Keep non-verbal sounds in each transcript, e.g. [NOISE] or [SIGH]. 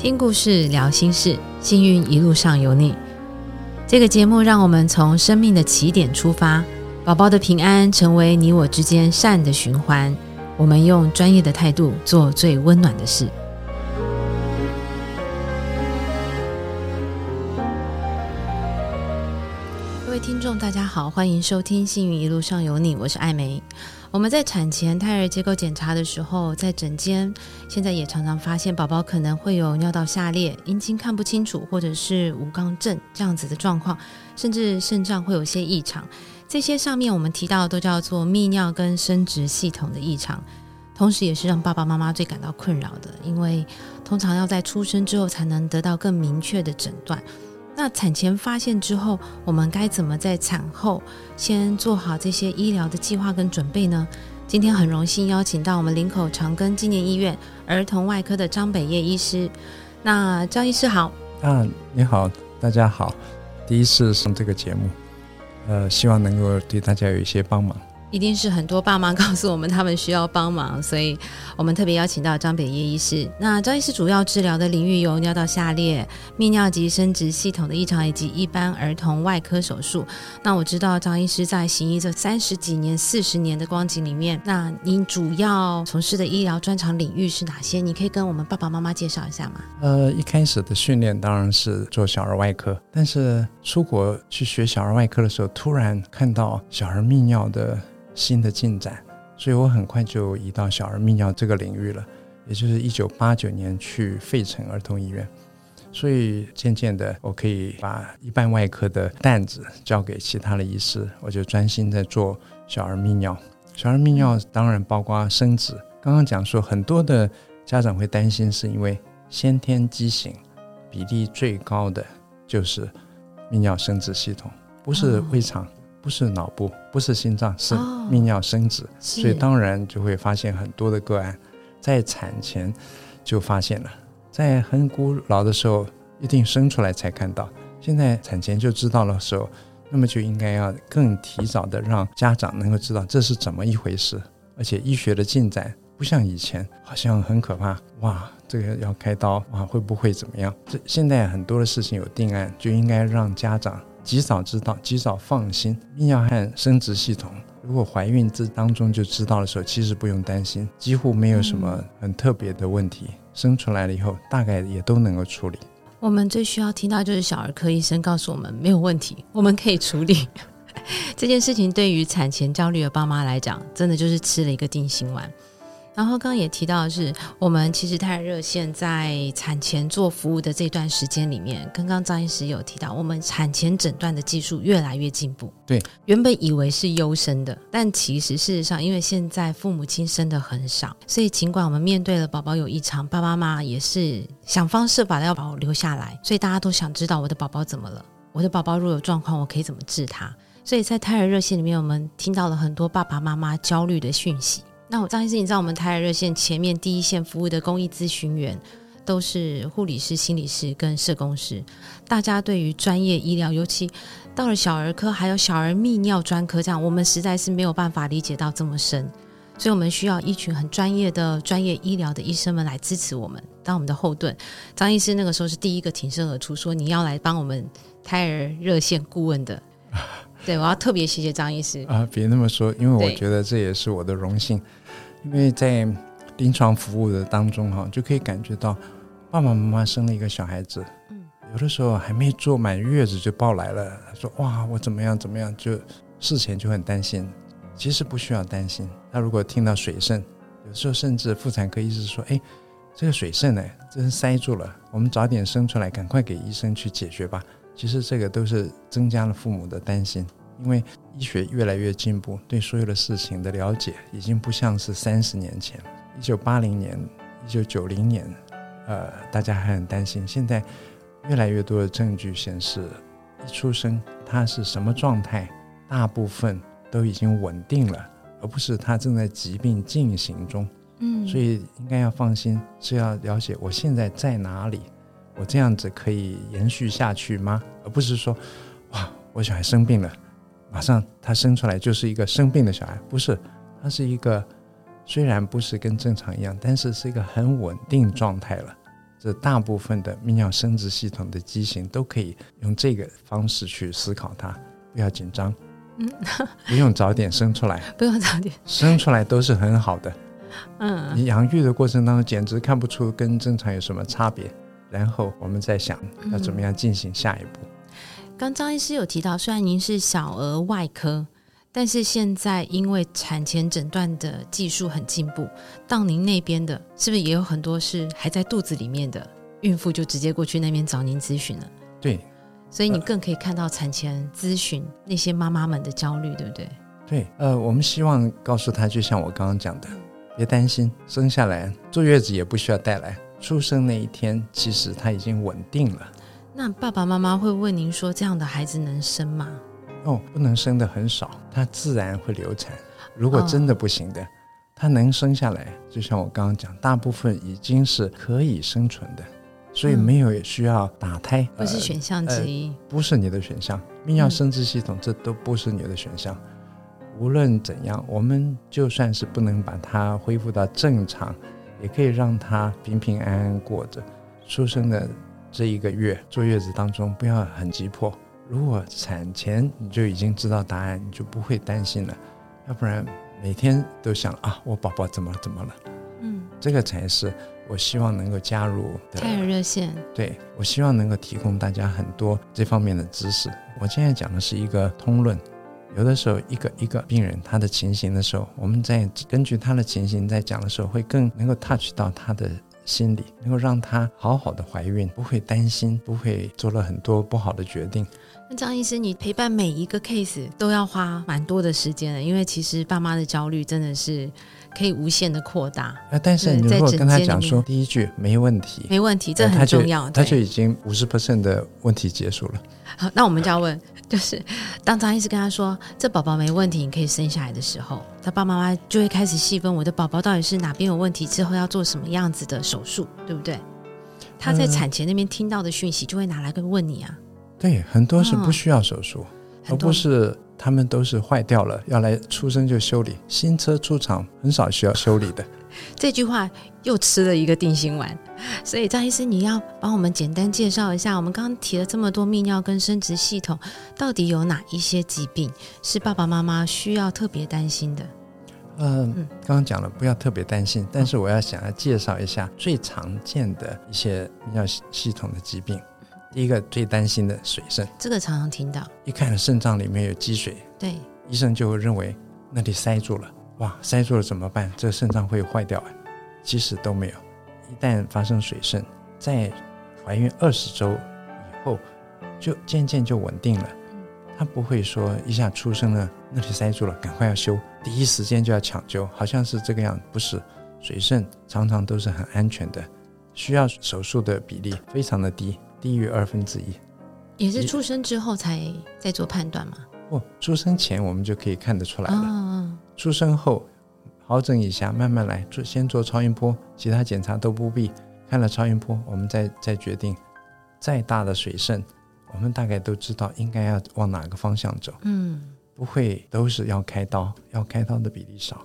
听故事，聊心事，幸运一路上有你。这个节目让我们从生命的起点出发，宝宝的平安成为你我之间善的循环。我们用专业的态度做最温暖的事。听众，大家好，欢迎收听《幸运一路上有你》，我是艾梅。我们在产前胎儿结构检查的时候，在诊间，现在也常常发现宝宝可能会有尿道下裂、阴茎看不清楚，或者是无肛症这样子的状况，甚至肾脏会有些异常。这些上面我们提到的都叫做泌尿跟生殖系统的异常，同时也是让爸爸妈妈最感到困扰的，因为通常要在出生之后才能得到更明确的诊断。那产前发现之后，我们该怎么在产后先做好这些医疗的计划跟准备呢？今天很荣幸邀请到我们林口长庚纪念医院儿童外科的张北叶医师。那张医师好，啊，你好，大家好，第一次上这个节目，呃，希望能够对大家有一些帮忙。一定是很多爸妈告诉我们他们需要帮忙，所以我们特别邀请到张北叶医师。那张医师主要治疗的领域有尿道下裂、泌尿及生殖系统的异常，以及一般儿童外科手术。那我知道张医师在行医这三十几年、四十年的光景里面，那您主要从事的医疗专长领域是哪些？你可以跟我们爸爸妈妈介绍一下吗？呃，一开始的训练当然是做小儿外科，但是出国去学小儿外科的时候，突然看到小儿泌尿的。新的进展，所以我很快就移到小儿泌尿这个领域了，也就是一九八九年去费城儿童医院，所以渐渐的我可以把一般外科的担子交给其他的医师，我就专心在做小儿泌尿。小儿泌尿当然包括生殖，刚刚讲说很多的家长会担心，是因为先天畸形比例最高的就是泌尿生殖系统，不是胃肠。不是脑部，不是心脏，是泌尿生殖，所以当然就会发现很多的个案，在产前就发现了，在很古老的时候一定生出来才看到，现在产前就知道了时候，那么就应该要更提早的让家长能够知道这是怎么一回事，而且医学的进展不像以前好像很可怕，哇，这个要开刀啊，会不会怎么样？这现在很多的事情有定案，就应该让家长。及早知道，及早放心。泌尿和生殖系统，如果怀孕这当中就知道的时候，其实不用担心，几乎没有什么很特别的问题。生出来了以后，大概也都能够处理。我们最需要听到就是小儿科医生告诉我们没有问题，我们可以处理 [LAUGHS] 这件事情。对于产前焦虑的爸妈来讲，真的就是吃了一个定心丸。然后刚刚也提到的是，我们其实太热线在产前做服务的这段时间里面，刚刚张医师有提到，我们产前诊断的技术越来越进步。对，原本以为是优生的，但其实事实上，因为现在父母亲生的很少，所以尽管我们面对了宝宝有异常，爸爸妈妈也是想方设法的要把我留下来，所以大家都想知道我的宝宝怎么了，我的宝宝如果有状况，我可以怎么治他。所以在胎儿热线里面，我们听到了很多爸爸妈妈焦虑的讯息。那我张医师，你知道我们胎儿热线前面第一线服务的公益咨询员都是护理师、心理师跟社工师，大家对于专业医疗，尤其到了小儿科，还有小儿泌尿专科这样，我们实在是没有办法理解到这么深，所以我们需要一群很专业的专业医疗的医生们来支持我们，当我们的后盾。张医师那个时候是第一个挺身而出，说你要来帮我们胎儿热线顾问的。[LAUGHS] 对，我要特别谢谢张医师啊！别那么说，因为我觉得这也是我的荣幸。因为在临床服务的当中哈，就可以感觉到爸爸妈妈生了一个小孩子，嗯，有的时候还没坐满月子就抱来了，说哇我怎么样怎么样，就事前就很担心。其实不需要担心。他如果听到水肾，有时候甚至妇产科医师说，哎，这个水渗呢，真是塞住了，我们早点生出来，赶快给医生去解决吧。其实这个都是增加了父母的担心。因为医学越来越进步，对所有的事情的了解已经不像是三十年前，一九八零年、一九九零年，呃，大家还很担心。现在越来越多的证据显示，一出生他是什么状态，大部分都已经稳定了，而不是他正在疾病进行中。嗯，所以应该要放心，是要了解我现在在哪里，我这样子可以延续下去吗？而不是说，哇，我小孩生病了。马上他生出来就是一个生病的小孩，不是，他是一个虽然不是跟正常一样，但是是一个很稳定状态了。这大部分的泌尿生殖系统的畸形都可以用这个方式去思考它，不要紧张，嗯，不用早点生出来，[LAUGHS] 不用早点。生出来都是很好的，嗯，你养育的过程当中简直看不出跟正常有什么差别，然后我们再想要怎么样进行下一步。刚张医师有提到，虽然您是小儿外科，但是现在因为产前诊断的技术很进步，到您那边的是不是也有很多是还在肚子里面的孕妇就直接过去那边找您咨询了？对，所以你更可以看到产前咨询那些妈妈们的焦虑，对不对？对，呃，我们希望告诉她，就像我刚刚讲的，别担心，生下来坐月子也不需要带来，出生那一天其实他已经稳定了。那爸爸妈妈会问您说，这样的孩子能生吗？哦，不能生的很少，他自然会流产。如果真的不行的，他能生下来，就像我刚刚讲，大部分已经是可以生存的，所以没有需要打胎，不是选项之一，不是你的选项。泌尿生殖系统这都不是你的选项。无论怎样，我们就算是不能把它恢复到正常，也可以让他平平安安过着出生的这一个月坐月子当中，不要很急迫。如果产前你就已经知道答案，你就不会担心了。要不然每天都想啊，我宝宝怎么怎么了？嗯，这个才是我希望能够加入的。胎儿热线，对我希望能够提供大家很多这方面的知识。我现在讲的是一个通论。有的时候，一个一个病人他的情形的时候，我们在根据他的情形在讲的时候，会更能够 touch 到他的心理，能够让她好好的怀孕，不会担心，不会做了很多不好的决定。那张医师，你陪伴每一个 case 都要花蛮多的时间的，因为其实爸妈的焦虑真的是可以无限的扩大。啊，但是你如果跟他讲说第一句没问题，没问题，这很重要，他就已经五十 percent 的问题结束了。好，那我们就要问。就是当张医师跟他说这宝宝没问题，你可以生下来的时候，他爸爸妈妈就会开始细分我的宝宝到底是哪边有问题，之后要做什么样子的手术，对不对？他在产前那边听到的讯息就会拿来跟问你啊。对，很多是不需要手术，而不是他们都是坏掉了要来出生就修理，新车出厂很少需要修理的。[LAUGHS] 这句话又吃了一个定心丸，所以张医师，你要帮我们简单介绍一下，我们刚刚提了这么多泌尿跟生殖系统，到底有哪一些疾病是爸爸妈妈需要特别担心的？嗯，刚刚讲了不要特别担心，但是我要想要介绍一下最常见的一些泌尿系统的疾病。第一个最担心的水肾，这个常常听到，一看肾脏里面有积水，对，医生就会认为那里塞住了。哇，塞住了怎么办？这个肾脏会坏掉啊？其实都没有。一旦发生水肾，在怀孕二十周以后，就渐渐就稳定了。他不会说一下出生了那里塞住了，赶快要修，第一时间就要抢救，好像是这个样。不是，水肾常常都是很安全的，需要手术的比例非常的低，低于二分之一。也是出生之后才在做判断吗？不，出生前我们就可以看得出来了。出生后，好整一下，慢慢来做，先做超音波，其他检查都不必。看了超音波，我们再再决定。再大的水肾，我们大概都知道应该要往哪个方向走。嗯，不会都是要开刀，要开刀的比例少。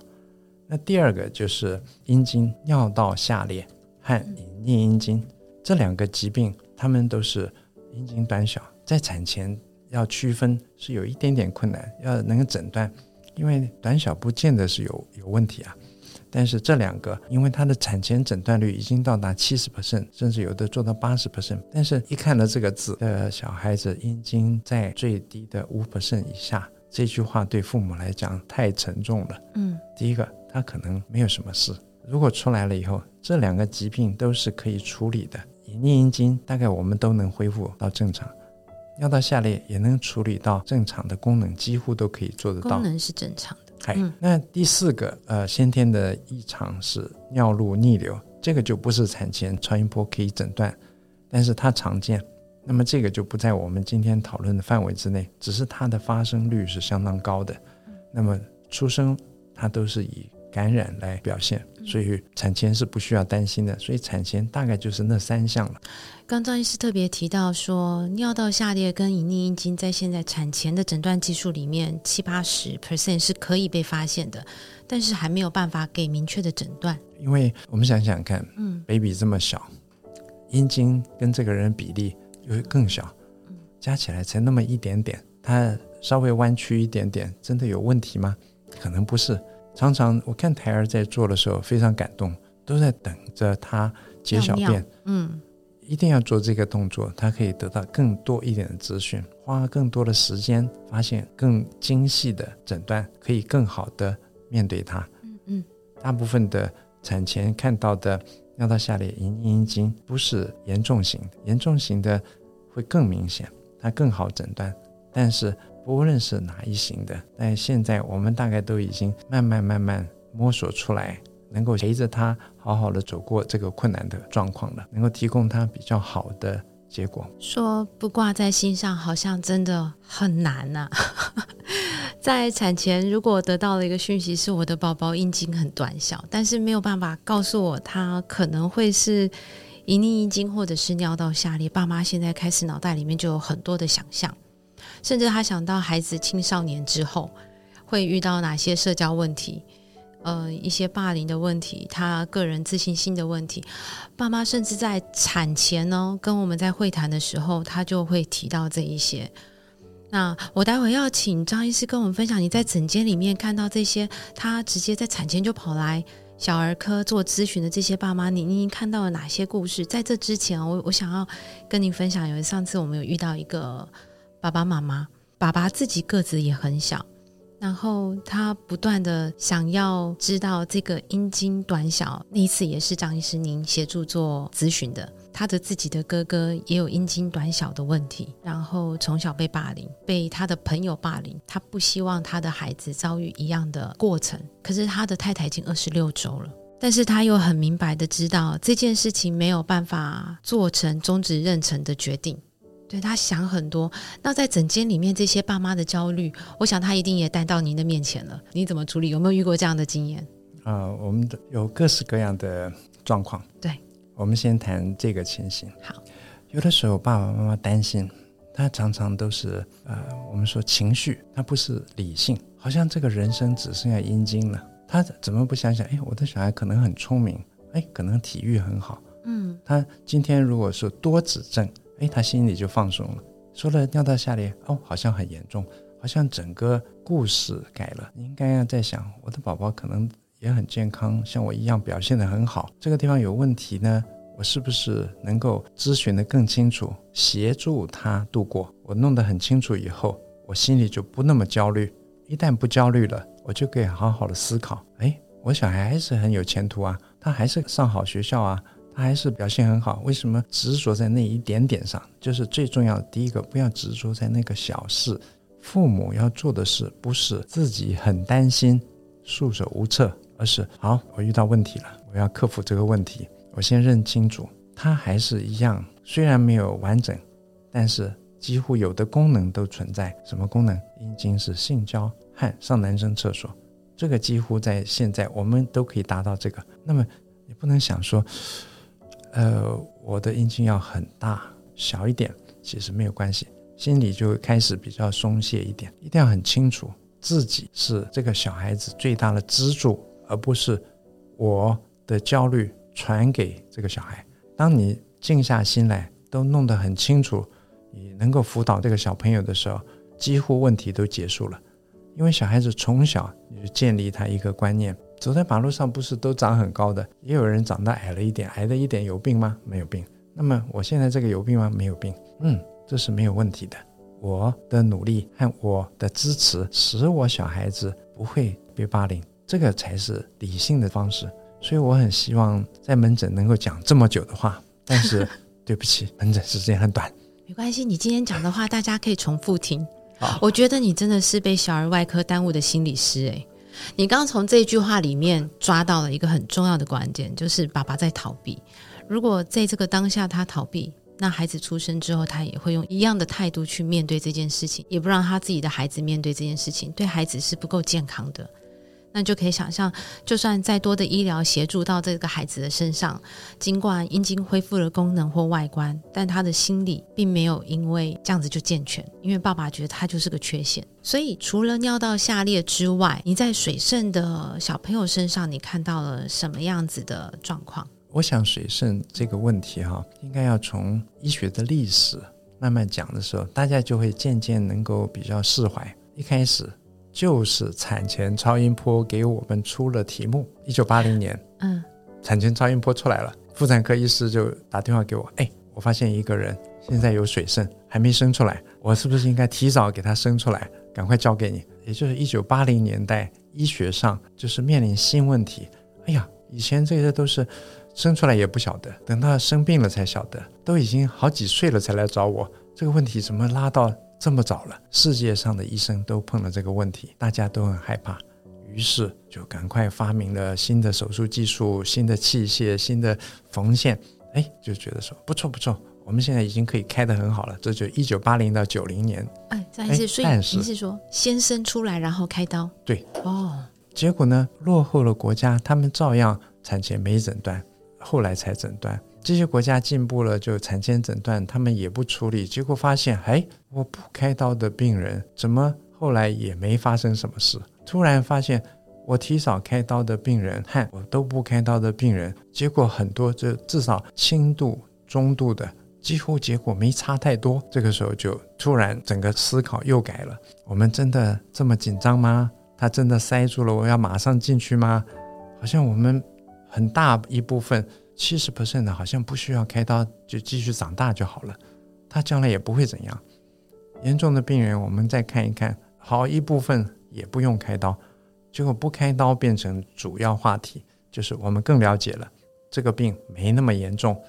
那第二个就是阴茎尿道下裂和隐匿阴茎这两个疾病，他们都是阴茎短小，在产前要区分是有一点点困难，要能够诊断。因为短小不见得是有有问题啊，但是这两个，因为它的产前诊断率已经到达七十 percent，甚至有的做到八十 percent，但是一看到这个字，呃，小孩子阴茎在最低的五 percent 以下，这句话对父母来讲太沉重了。嗯，第一个，他可能没有什么事，如果出来了以后，这两个疾病都是可以处理的，隐匿阴经大概我们都能恢复到正常。尿道下裂也能处理到正常的功能，几乎都可以做得到。功能是正常的。哎，那第四个呃先天的异常是尿路逆流，这个就不是产前超音波可以诊断，但是它常见。那么这个就不在我们今天讨论的范围之内，只是它的发生率是相当高的。那么出生它都是以。感染来表现，所以产前是不需要担心的。所以产前大概就是那三项了。刚张医师特别提到说，尿道下裂跟隐匿阴茎在现在产前的诊断技术里面，七八十 percent 是可以被发现的，但是还没有办法给明确的诊断。因为我们想想看，嗯，baby 这么小，阴茎跟这个人比例又更小，加起来才那么一点点，它稍微弯曲一点点，真的有问题吗？可能不是。常常我看胎儿在做的时候非常感动，都在等着他解小便，嗯，一定要做这个动作，他可以得到更多一点的资讯，花更多的时间，发现更精细的诊断，可以更好的面对他。嗯嗯，大部分的产前看到的尿道下裂、阴阴茎不是严重型的，严重型的会更明显，它更好诊断，但是。不论是哪一型的，但现在我们大概都已经慢慢慢慢摸索出来，能够陪着他好好的走过这个困难的状况了，能够提供他比较好的结果。说不挂在心上，好像真的很难呐。[LAUGHS] 在产前，如果得到了一个讯息是我的宝宝阴茎很短小，但是没有办法告诉我他可能会是隐匿阴茎或者是尿道下裂，爸妈现在开始脑袋里面就有很多的想象。甚至他想到孩子青少年之后会遇到哪些社交问题，呃，一些霸凌的问题，他个人自信心的问题。爸妈甚至在产前呢，跟我们在会谈的时候，他就会提到这一些。那我待会要请张医师跟我们分享，你在诊间里面看到这些，他直接在产前就跑来小儿科做咨询的这些爸妈，你你看到了哪些故事？在这之前，我我想要跟您分享，有上次我们有遇到一个。爸爸妈妈，爸爸自己个子也很小，然后他不断的想要知道这个阴茎短小。那一次也是张医师您协助做咨询的，他的自己的哥哥也有阴茎短小的问题，然后从小被霸凌，被他的朋友霸凌，他不希望他的孩子遭遇一样的过程。可是他的太太已经二十六周了，但是他又很明白的知道这件事情没有办法做成终止妊娠的决定。对他想很多，那在整间里面这些爸妈的焦虑，我想他一定也带到您的面前了。你怎么处理？有没有遇过这样的经验？啊，我们的有各式各样的状况。对，我们先谈这个情形。好，有的时候爸爸妈妈担心，他常常都是呃，我们说情绪，他不是理性，好像这个人生只剩下阴茎了。他怎么不想想？哎，我的小孩可能很聪明，哎，可能体育很好。嗯，他今天如果说多指正。哎，他心里就放松了。说了尿道下裂，哦，好像很严重，好像整个故事改了。应该要在想，我的宝宝可能也很健康，像我一样表现得很好。这个地方有问题呢，我是不是能够咨询得更清楚，协助他度过？我弄得很清楚以后，我心里就不那么焦虑。一旦不焦虑了，我就可以好好的思考。哎，我小孩还是很有前途啊，他还是上好学校啊。他还是表现很好，为什么执着在那一点点上？就是最重要的第一个，不要执着在那个小事。父母要做的事，不是自己很担心、束手无策，而是好，我遇到问题了，我要克服这个问题。我先认清楚，他还是一样，虽然没有完整，但是几乎有的功能都存在。什么功能？阴茎是性交和上男生厕所，这个几乎在现在我们都可以达到这个。那么你不能想说。呃，我的阴茎要很大，小一点其实没有关系，心里就开始比较松懈一点。一定要很清楚，自己是这个小孩子最大的支柱，而不是我的焦虑传给这个小孩。当你静下心来，都弄得很清楚，你能够辅导这个小朋友的时候，几乎问题都结束了。因为小孩子从小你就建立他一个观念。走在马路上不是都长很高的，也有人长得矮了一点，矮了一点有病吗？没有病。那么我现在这个有病吗？没有病。嗯，这是没有问题的。我的努力和我的支持，使我小孩子不会被霸凌，这个才是理性的方式。所以我很希望在门诊能够讲这么久的话，但是 [LAUGHS] 对不起，门诊时间很短。没关系，你今天讲的话大家可以重复听。我觉得你真的是被小儿外科耽误的心理师诶。你刚刚从这句话里面抓到了一个很重要的关键，就是爸爸在逃避。如果在这个当下他逃避，那孩子出生之后，他也会用一样的态度去面对这件事情，也不让他自己的孩子面对这件事情，对孩子是不够健康的。那就可以想象，就算再多的医疗协助到这个孩子的身上，尽管阴茎恢复了功能或外观，但他的心理并没有因为这样子就健全，因为爸爸觉得他就是个缺陷。所以，除了尿道下裂之外，你在水肾的小朋友身上，你看到了什么样子的状况？我想水肾这个问题哈，应该要从医学的历史慢慢讲的时候，大家就会渐渐能够比较释怀。一开始就是产前超音波给我们出了题目，一九八零年，嗯，产前超音波出来了，妇产科医师就打电话给我，哎，我发现一个人现在有水肾，还没生出来，我是不是应该提早给他生出来，赶快交给你？也就是一九八零年代，医学上就是面临新问题。哎呀，以前这些都是生出来也不晓得，等到生病了才晓得，都已经好几岁了才来找我，这个问题怎么拉到？这么早了，世界上的医生都碰了这个问题，大家都很害怕，于是就赶快发明了新的手术技术、新的器械、新的缝线。哎，就觉得说不错不错，我们现在已经可以开得很好了。这就一九八零到九零年。哎，张医师，所以你是说先生出来然后开刀？对。哦，结果呢，落后了国家，他们照样产前没诊断，后来才诊断。这些国家进步了，就产前诊断，他们也不处理，结果发现，哎，我不开刀的病人，怎么后来也没发生什么事？突然发现，我提早开刀的病人和我都不开刀的病人，结果很多，就至少轻度、中度的，几乎结果没差太多。这个时候就突然整个思考又改了：我们真的这么紧张吗？他真的塞住了，我要马上进去吗？好像我们很大一部分。七十 percent 的好像不需要开刀就继续长大就好了，他将来也不会怎样。严重的病人我们再看一看，好一部分也不用开刀，结果不开刀变成主要话题，就是我们更了解了这个病没那么严重，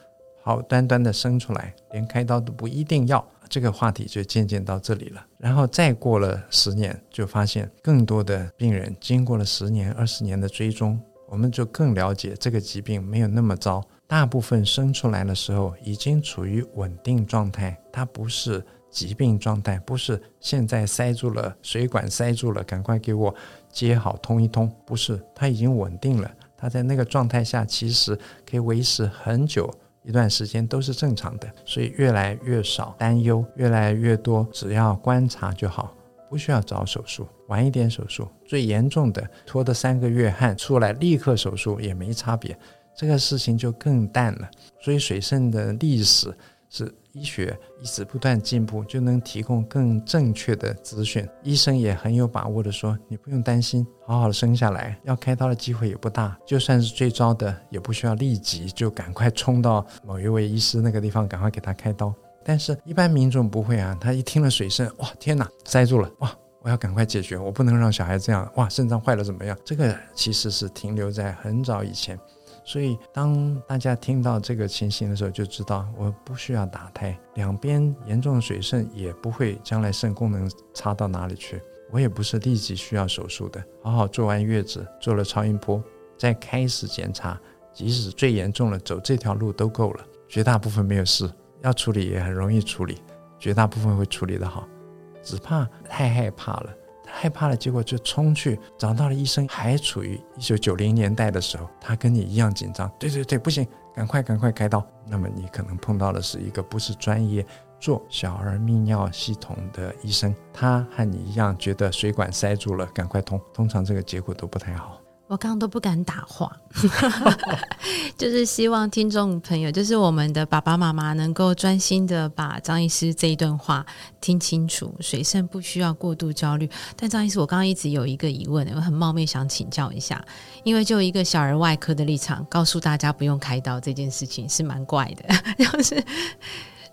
好端端的生出来，连开刀都不一定要，这个话题就渐渐到这里了。然后再过了十年，就发现更多的病人经过了十年、二十年的追踪。我们就更了解这个疾病没有那么糟，大部分生出来的时候已经处于稳定状态，它不是疾病状态，不是现在塞住了水管塞住了，赶快给我接好通一通，不是，它已经稳定了，它在那个状态下其实可以维持很久一段时间都是正常的，所以越来越少担忧，越来越多只要观察就好。不需要找手术，晚一点手术，最严重的拖的三个月汗出来，立刻手术也没差别，这个事情就更淡了。所以水肾的历史是医学一直不断进步，就能提供更正确的资讯。医生也很有把握的说，你不用担心，好好的生下来，要开刀的机会也不大。就算是最糟的，也不需要立即就赶快冲到某一位医师那个地方，赶快给他开刀。但是，一般民众不会啊！他一听了水肾，哇，天哪，塞住了，哇，我要赶快解决，我不能让小孩这样，哇，肾脏坏了怎么样？这个其实是停留在很早以前，所以当大家听到这个情形的时候，就知道我不需要打胎，两边严重的水肾也不会将来肾功能差到哪里去，我也不是立即需要手术的，好好做完月子，做了超音波，再开始检查，即使最严重了，走这条路都够了，绝大部分没有事。要处理也很容易处理，绝大部分会处理的好，只怕太害怕了，害怕了，结果就冲去找到了医生，还处于一九九零年代的时候，他跟你一样紧张，对对对，不行，赶快赶快开刀。那么你可能碰到的是一个不是专业做小儿泌尿系统的医生，他和你一样觉得水管塞住了，赶快通，通常这个结果都不太好。我刚刚都不敢打话，[LAUGHS] 就是希望听众朋友，就是我们的爸爸妈妈能够专心的把张医师这一段话听清楚。水肾不需要过度焦虑，但张医师，我刚刚一直有一个疑问，我很冒昧想请教一下，因为就一个小儿外科的立场，告诉大家不用开刀这件事情是蛮怪的，[LAUGHS] 就是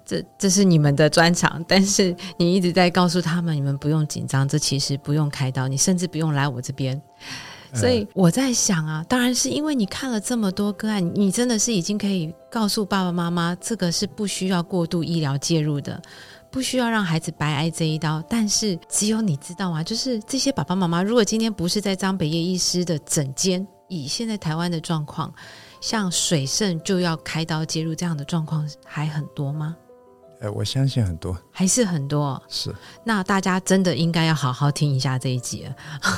这这是你们的专长，但是你一直在告诉他们，你们不用紧张，这其实不用开刀，你甚至不用来我这边。所以我在想啊，当然是因为你看了这么多个案，你真的是已经可以告诉爸爸妈妈，这个是不需要过度医疗介入的，不需要让孩子白挨这一刀。但是只有你知道啊，就是这些爸爸妈妈，如果今天不是在张北叶医师的诊间，以现在台湾的状况，像水肾就要开刀介入这样的状况还很多吗？呃，我相信很多，还是很多。是，那大家真的应该要好好听一下这一集，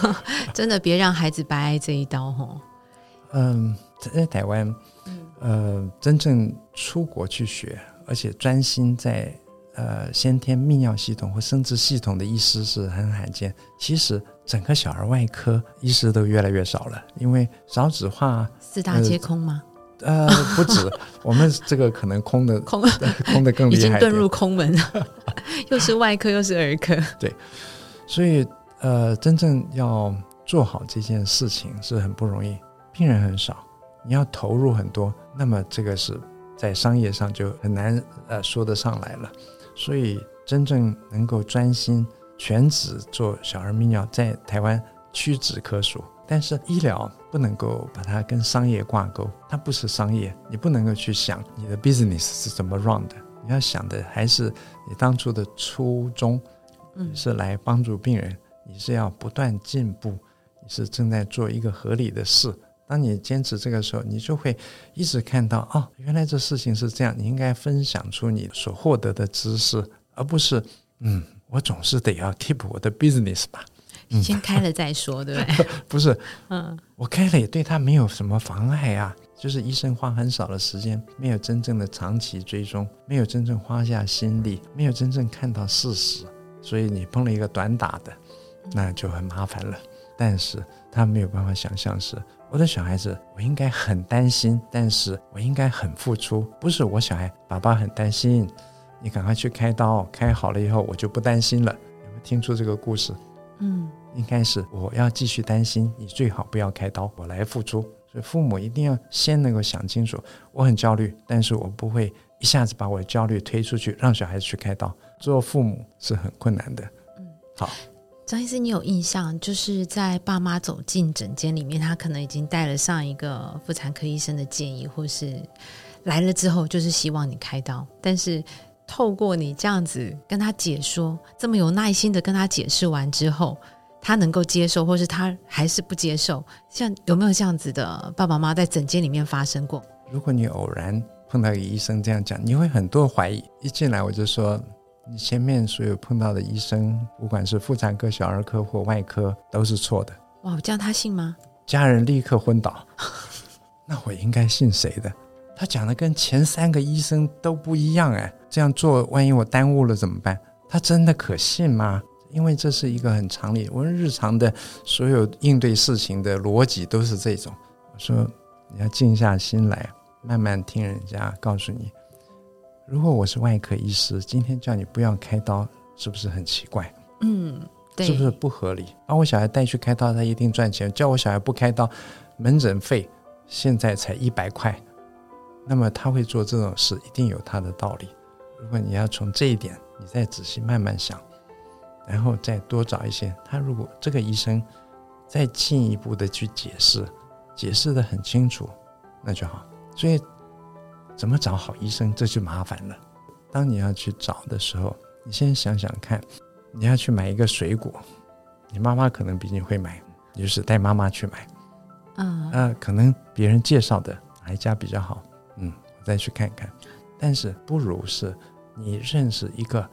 [LAUGHS] 真的别让孩子白挨这一刀哦。嗯，在台湾，呃，真正出国去学，而且专心在呃先天泌尿系统或生殖系统的医师是很罕见。其实整个小儿外科医师都越来越少了，因为少子化，四大皆空吗？呃，不止，我们这个可能空的 [LAUGHS] 空 [LAUGHS] 空的更厉害，已经遁入空门了，[LAUGHS] 又是外科又是儿科。对，所以呃，真正要做好这件事情是很不容易，病人很少，你要投入很多，那么这个是在商业上就很难呃说得上来了。所以真正能够专心全职做小儿泌尿，在台湾屈指可数。但是医疗不能够把它跟商业挂钩，它不是商业，你不能够去想你的 business 是怎么 run 的，你要想的还是你当初的初衷，嗯，是来帮助病人，你是要不断进步，你是正在做一个合理的事。当你坚持这个时候，你就会一直看到哦，原来这事情是这样，你应该分享出你所获得的知识，而不是嗯，我总是得要 keep 我的 business 吧。先开了再说，对不对？[LAUGHS] 不是，嗯，我开了也对他没有什么妨碍啊。就是医生花很少的时间，没有真正的长期追踪，没有真正花下心力，没有真正看到事实，所以你碰了一个短打的，那就很麻烦了。但是他没有办法想象是我的小孩子，我应该很担心，但是我应该很付出。不是我小孩，爸爸很担心，你赶快去开刀，开好了以后我就不担心了。有没有听出这个故事？嗯，应该是我要继续担心，你最好不要开刀，我来付出。所以父母一定要先能够想清楚，我很焦虑，但是我不会一下子把我的焦虑推出去，让小孩子去开刀。做父母是很困难的。嗯，好，张医师，你有印象，就是在爸妈走进诊间里面，他可能已经带了上一个妇产科医生的建议，或是来了之后就是希望你开刀，但是。透过你这样子跟他解说，这么有耐心的跟他解释完之后，他能够接受，或是他还是不接受？像有没有这样子的爸爸妈妈在诊间里面发生过？如果你偶然碰到一个医生这样讲，你会很多怀疑。一进来我就说，你前面所有碰到的医生，不管是妇产科、小儿科或外科，都是错的。哇，这样他信吗？家人立刻昏倒。[LAUGHS] 那我应该信谁的？他讲的跟前三个医生都不一样哎，这样做万一我耽误了怎么办？他真的可信吗？因为这是一个很常理，我们日常的所有应对事情的逻辑都是这种。我说你要静下心来，慢慢听人家告诉你。如果我是外科医师，今天叫你不要开刀，是不是很奇怪？嗯，对，是不是不合理？把我小孩带去开刀，他一定赚钱。叫我小孩不开刀，门诊费现在才一百块。那么他会做这种事，一定有他的道理。如果你要从这一点，你再仔细慢慢想，然后再多找一些。他如果这个医生再进一步的去解释，解释的很清楚，那就好。所以怎么找好医生，这就麻烦了。当你要去找的时候，你先想想看，你要去买一个水果，你妈妈可能比你会买，你就是带妈妈去买。嗯，呃，可能别人介绍的哪一家比较好？嗯，我再去看看，但是不如是你认识一个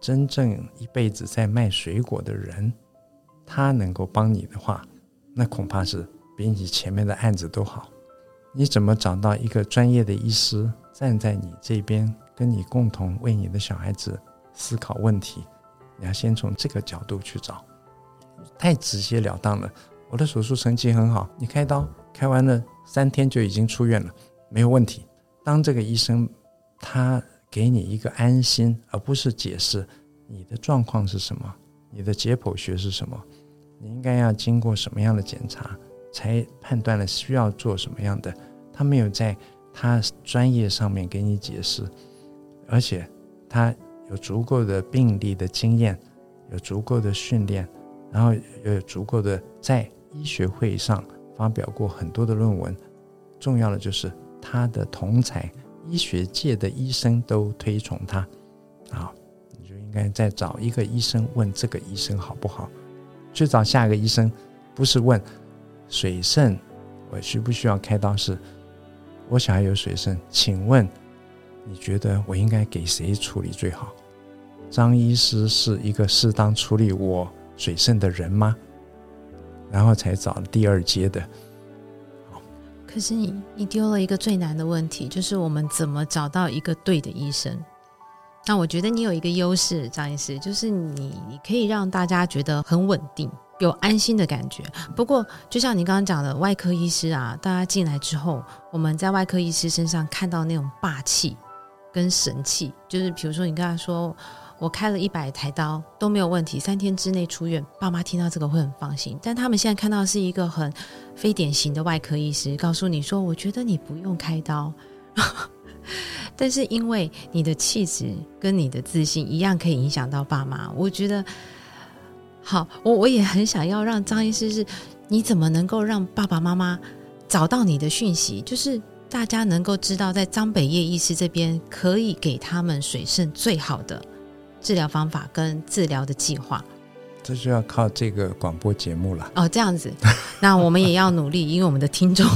真正一辈子在卖水果的人，他能够帮你的话，那恐怕是比你前面的案子都好。你怎么找到一个专业的医师站在你这边，跟你共同为你的小孩子思考问题？你要先从这个角度去找，太直截了当了。我的手术成绩很好，你开刀开完了三天就已经出院了。没有问题。当这个医生他给你一个安心，而不是解释你的状况是什么，你的解剖学是什么，你应该要经过什么样的检查，才判断了需要做什么样的。他没有在他专业上面给你解释，而且他有足够的病例的经验，有足够的训练，然后又有足够的在医学会上发表过很多的论文。重要的就是。他的同才，医学界的医生都推崇他，啊，你就应该再找一个医生问这个医生好不好？去找下一个医生，不是问水肾，我需不需要开刀？是，我小孩有水肾，请问你觉得我应该给谁处理最好？张医师是一个适当处理我水肾的人吗？然后才找第二阶的。可是你，你丢了一个最难的问题，就是我们怎么找到一个对的医生？那我觉得你有一个优势，张医师，就是你，你可以让大家觉得很稳定，有安心的感觉。不过，就像你刚刚讲的，外科医师啊，大家进来之后，我们在外科医师身上看到那种霸气跟神气，就是比如说你跟他说。我开了一百台刀都没有问题，三天之内出院，爸妈听到这个会很放心。但他们现在看到是一个很非典型的外科医师，告诉你说：“我觉得你不用开刀。[LAUGHS] ”但是因为你的气质跟你的自信一样，可以影响到爸妈。我觉得好，我我也很想要让张医师是，你怎么能够让爸爸妈妈找到你的讯息？就是大家能够知道，在张北叶医师这边可以给他们水肾最好的。治疗方法跟治疗的计划，这就要靠这个广播节目了。哦，这样子，那我们也要努力，因为我们的听众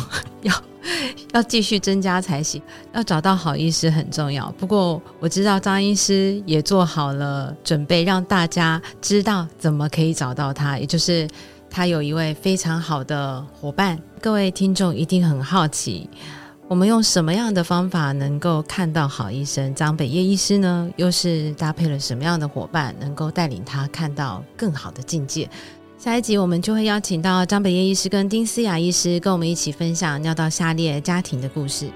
要 [LAUGHS] 要继续增加才行。要找到好医师很重要。不过我知道张医师也做好了准备，让大家知道怎么可以找到他，也就是他有一位非常好的伙伴。各位听众一定很好奇。我们用什么样的方法能够看到好医生张北叶医师呢？又是搭配了什么样的伙伴，能够带领他看到更好的境界？下一集我们就会邀请到张北叶医师跟丁思雅医师，跟我们一起分享尿道下裂家庭的故事。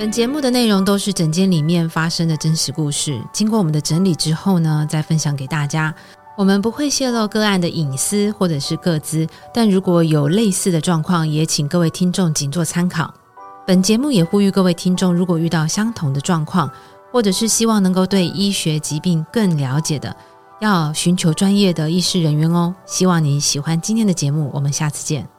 本节目的内容都是诊间里面发生的真实故事，经过我们的整理之后呢，再分享给大家。我们不会泄露个案的隐私或者是个资，但如果有类似的状况，也请各位听众仅做参考。本节目也呼吁各位听众，如果遇到相同的状况，或者是希望能够对医学疾病更了解的，要寻求专业的医师人员哦。希望你喜欢今天的节目，我们下次见。